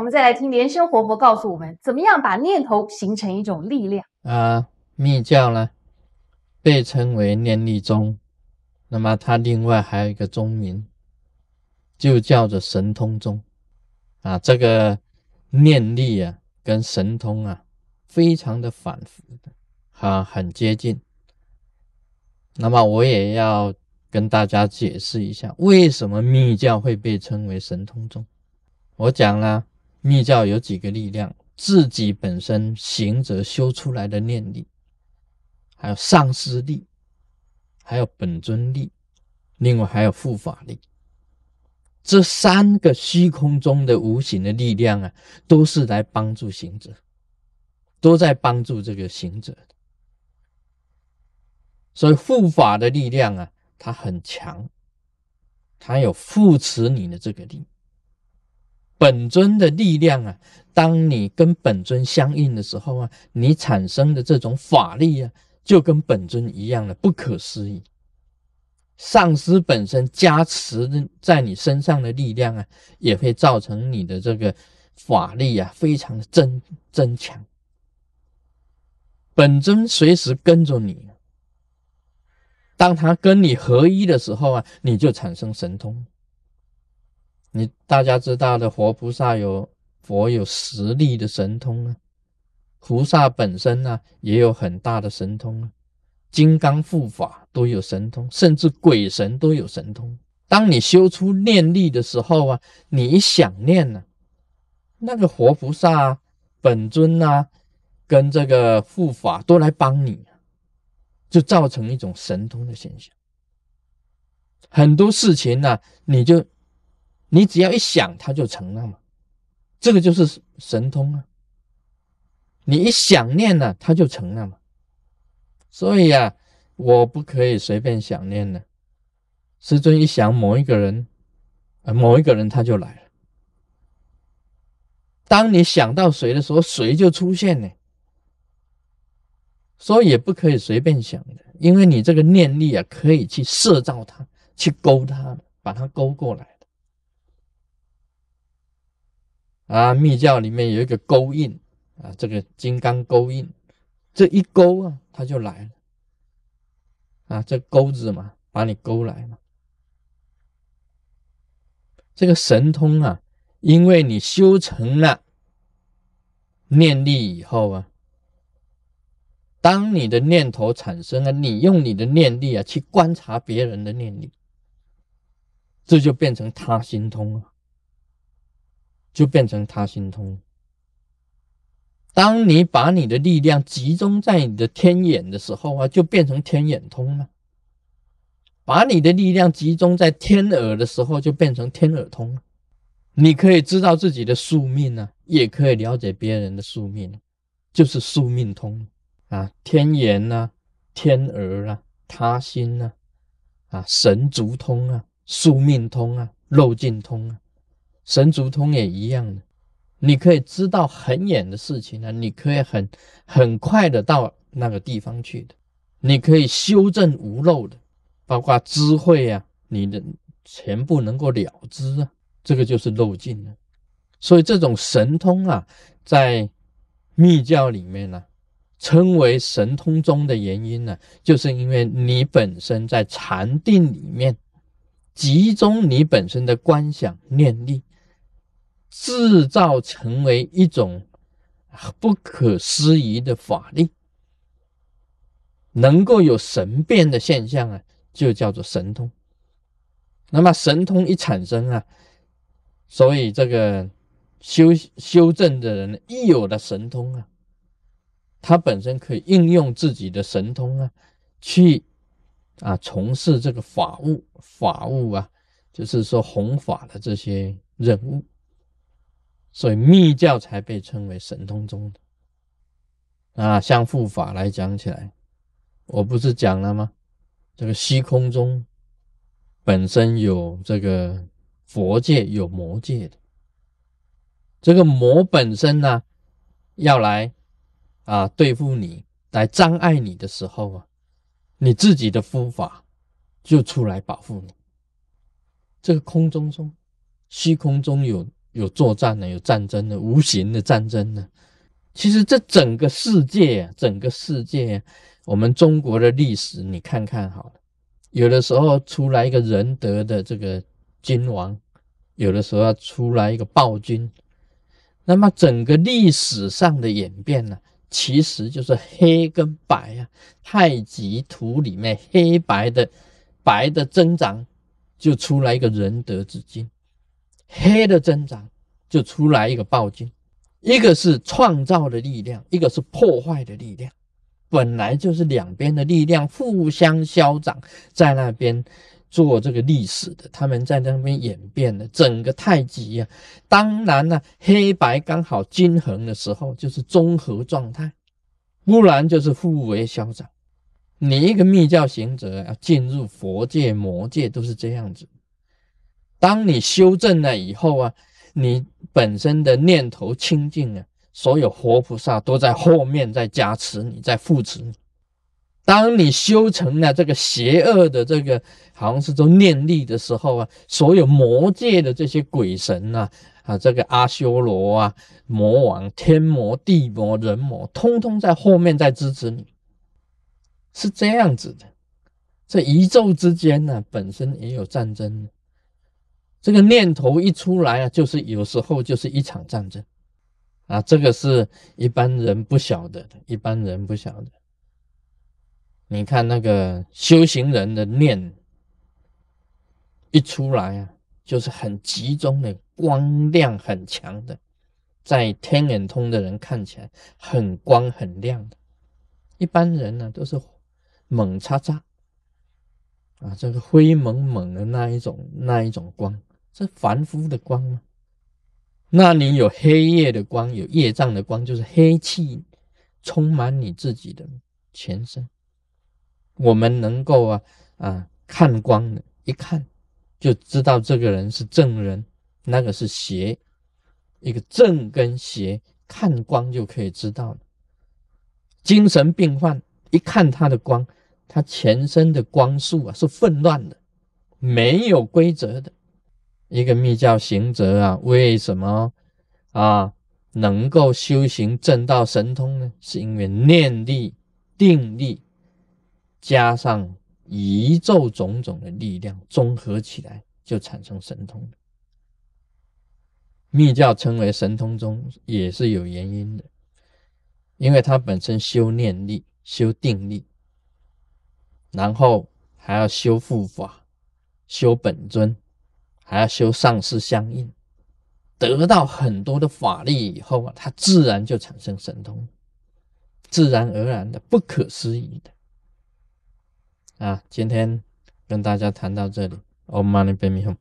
我们再来听莲生活佛告诉我们，怎么样把念头形成一种力量啊？密教呢，被称为念力宗，那么它另外还有一个宗名，就叫做神通宗啊。这个念力啊，跟神通啊，非常的反复的，啊，很接近。那么我也要跟大家解释一下，为什么密教会被称为神通宗。我讲了，密教有几个力量，自己本身行者修出来的念力，还有上师力，还有本尊力，另外还有护法力。这三个虚空中的无形的力量啊，都是来帮助行者，都在帮助这个行者。所以护法的力量啊，它很强，它有扶持你的这个力。本尊的力量啊，当你跟本尊相应的时候啊，你产生的这种法力啊，就跟本尊一样的不可思议。上师本身加持在你身上的力量啊，也会造成你的这个法力啊，非常的增增强。本尊随时跟着你。当他跟你合一的时候啊，你就产生神通。你大家知道的，活菩萨有佛有实力的神通啊，菩萨本身呢也有很大的神通啊，金刚护法都有神通，甚至鬼神都有神通。当你修出念力的时候啊，你一想念呢，那个活菩萨本尊啊，跟这个护法都来帮你。就造成一种神通的现象，很多事情呢，你就你只要一想，它就成了嘛，这个就是神通啊。你一想念呢，它就成了嘛。所以啊，我不可以随便想念的。师尊一想某一个人，啊，某一个人他就来了。当你想到谁的时候，谁就出现呢。所以也不可以随便想的，因为你这个念力啊，可以去摄造它，去勾它，把它勾过来的。啊，密教里面有一个勾印啊，这个金刚勾印，这一勾啊，它就来了。啊，这钩子嘛，把你勾来了。这个神通啊，因为你修成了念力以后啊。当你的念头产生了，你用你的念力啊去观察别人的念力，这就变成他心通了，就变成他心通。当你把你的力量集中在你的天眼的时候啊，就变成天眼通了；把你的力量集中在天耳的时候，就变成天耳通了。你可以知道自己的宿命呢，也可以了解别人的宿命，就是宿命通。啊，天眼呐，天耳啊，他心呐，啊，神足通啊，宿命通啊，肉尽通啊，神足通也一样的。你可以知道很远的事情呢，你可以很很快的到那个地方去的，你可以修正无漏的，包括智慧啊，你的全部能够了知啊，这个就是漏尽了。所以这种神通啊，在密教里面呢。称为神通中的原因呢，就是因为你本身在禅定里面集中你本身的观想念力，制造成为一种不可思议的法力，能够有神变的现象啊，就叫做神通。那么神通一产生啊，所以这个修修正的人一有了神通啊。他本身可以应用自己的神通啊，去啊从事这个法务法务啊，就是说弘法的这些任务，所以密教才被称为神通宗的啊。像护法来讲起来，我不是讲了吗？这个虚空中本身有这个佛界有魔界的，这个魔本身呢要来。啊，对付你来障碍你的时候啊，你自己的护法就出来保护你。这个空中中，虚空中有有作战的，有战争的，无形的战争呢。其实这整个世界，整个世界，我们中国的历史，你看看好了。有的时候出来一个仁德的这个君王，有的时候要出来一个暴君。那么整个历史上的演变呢，其实就是黑跟白啊，太极图里面黑白的白的增长，就出来一个仁德之君；黑的增长，就出来一个暴君。一个是创造的力量，一个是破坏的力量，本来就是两边的力量互相消长，在那边做这个历史的，他们在那边演变的整个太极呀。当然了，黑白刚好均衡的时候，就是综合状态，不然就是互为消长。你一个密教行者要进入佛界、魔界，都是这样子。当你修正了以后啊。你本身的念头清净啊，所有活菩萨都在后面在加持你，在扶持你。当你修成了这个邪恶的这个，好像是说念力的时候啊，所有魔界的这些鬼神呐，啊，这个阿修罗啊、魔王、天魔、地魔、人魔，通通在后面在支持你，是这样子的。这宇宙之间呢，本身也有战争。这个念头一出来啊，就是有时候就是一场战争啊，这个是一般人不晓得的，一般人不晓得。你看那个修行人的念一出来啊，就是很集中的，光亮很强的，在天眼通的人看起来很光很亮的，一般人呢都是猛擦擦啊，这个灰蒙蒙的那一种那一种光。是凡夫的光吗？那你有黑夜的光，有业障的光，就是黑气充满你自己的全身。我们能够啊啊看光的，一看就知道这个人是正人，那个是邪。一个正跟邪，看光就可以知道了。精神病患一看他的光，他全身的光束啊是混乱的，没有规则的。一个密教行者啊，为什么啊能够修行正道神通呢？是因为念力、定力加上宇宙种种的力量综合起来，就产生神通。密教称为神通中也是有原因的，因为它本身修念力、修定力，然后还要修护法、修本尊。还要修上师相应，得到很多的法力以后啊，他自然就产生神通，自然而然的，不可思议的。啊，今天跟大家谈到这里，Om Mani Padme Hum。